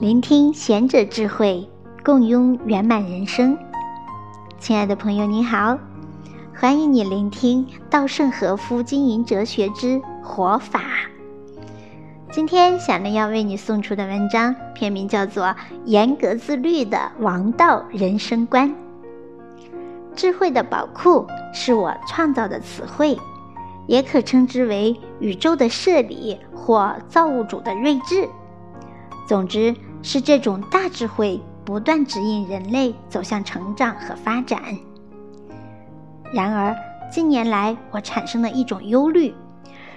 聆听贤者智慧，共拥圆满人生。亲爱的朋友，你好，欢迎你聆听稻盛和夫经营哲学之活法。今天小林要为你送出的文章，片名叫做《严格自律的王道人生观》。智慧的宝库是我创造的词汇，也可称之为宇宙的设理或造物主的睿智。总之。是这种大智慧不断指引人类走向成长和发展。然而，近年来我产生了一种忧虑：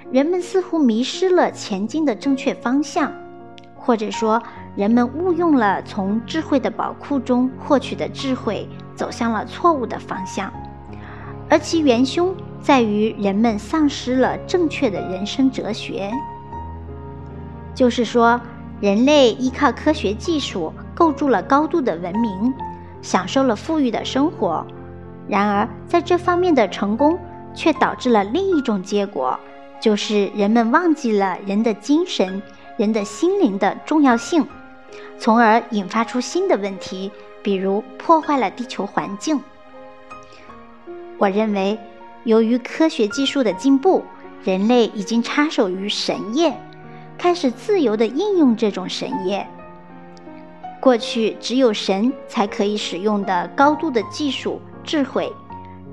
人们似乎迷失了前进的正确方向，或者说，人们误用了从智慧的宝库中获取的智慧，走向了错误的方向。而其元凶在于人们丧失了正确的人生哲学，就是说。人类依靠科学技术构筑了高度的文明，享受了富裕的生活。然而，在这方面的成功却导致了另一种结果，就是人们忘记了人的精神、人的心灵的重要性，从而引发出新的问题，比如破坏了地球环境。我认为，由于科学技术的进步，人类已经插手于神业。开始自由地应用这种神业。过去只有神才可以使用的高度的技术智慧，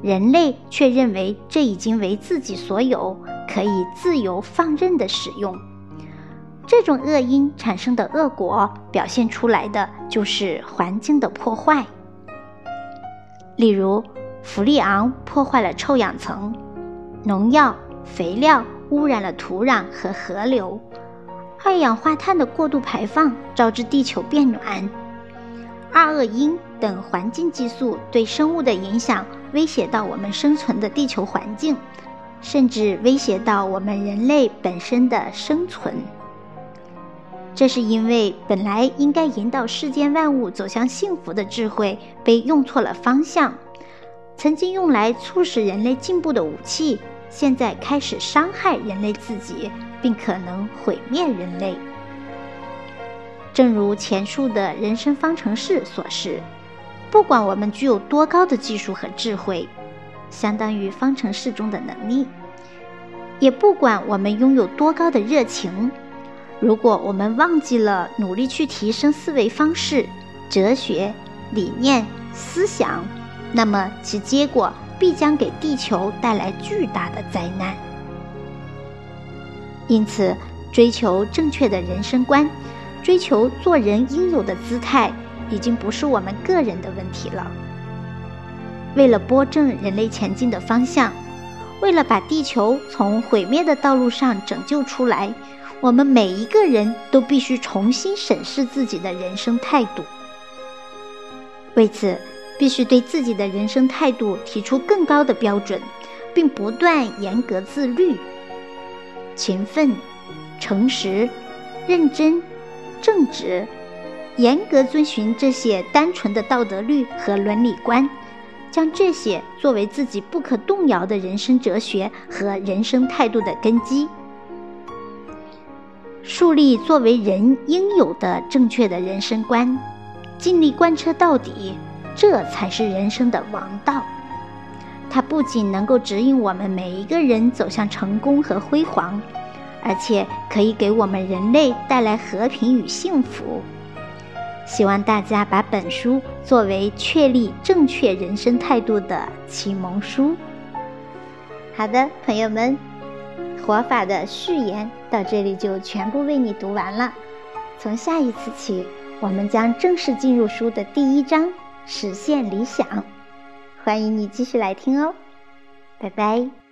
人类却认为这已经为自己所有，可以自由放任地使用。这种恶因产生的恶果，表现出来的就是环境的破坏。例如，氟利昂破坏了臭氧层，农药、肥料污染了土壤和河流。二氧化碳的过度排放导致地球变暖，二恶英等环境激素对生物的影响威胁到我们生存的地球环境，甚至威胁到我们人类本身的生存。这是因为本来应该引导世间万物走向幸福的智慧被用错了方向，曾经用来促使人类进步的武器，现在开始伤害人类自己。并可能毁灭人类。正如前述的人生方程式所示，不管我们具有多高的技术和智慧，相当于方程式中的能力，也不管我们拥有多高的热情，如果我们忘记了努力去提升思维方式、哲学理念、思想，那么其结果必将给地球带来巨大的灾难。因此，追求正确的人生观，追求做人应有的姿态，已经不是我们个人的问题了。为了拨正人类前进的方向，为了把地球从毁灭的道路上拯救出来，我们每一个人都必须重新审视自己的人生态度。为此，必须对自己的人生态度提出更高的标准，并不断严格自律。勤奋、诚实、认真、正直，严格遵循这些单纯的道德律和伦理观，将这些作为自己不可动摇的人生哲学和人生态度的根基，树立作为人应有的正确的人生观，尽力贯彻到底，这才是人生的王道。它不仅能够指引我们每一个人走向成功和辉煌，而且可以给我们人类带来和平与幸福。希望大家把本书作为确立正确人生态度的启蒙书。好的，朋友们，活法的序言到这里就全部为你读完了。从下一次起，我们将正式进入书的第一章——实现理想。欢迎你继续来听哦，拜拜。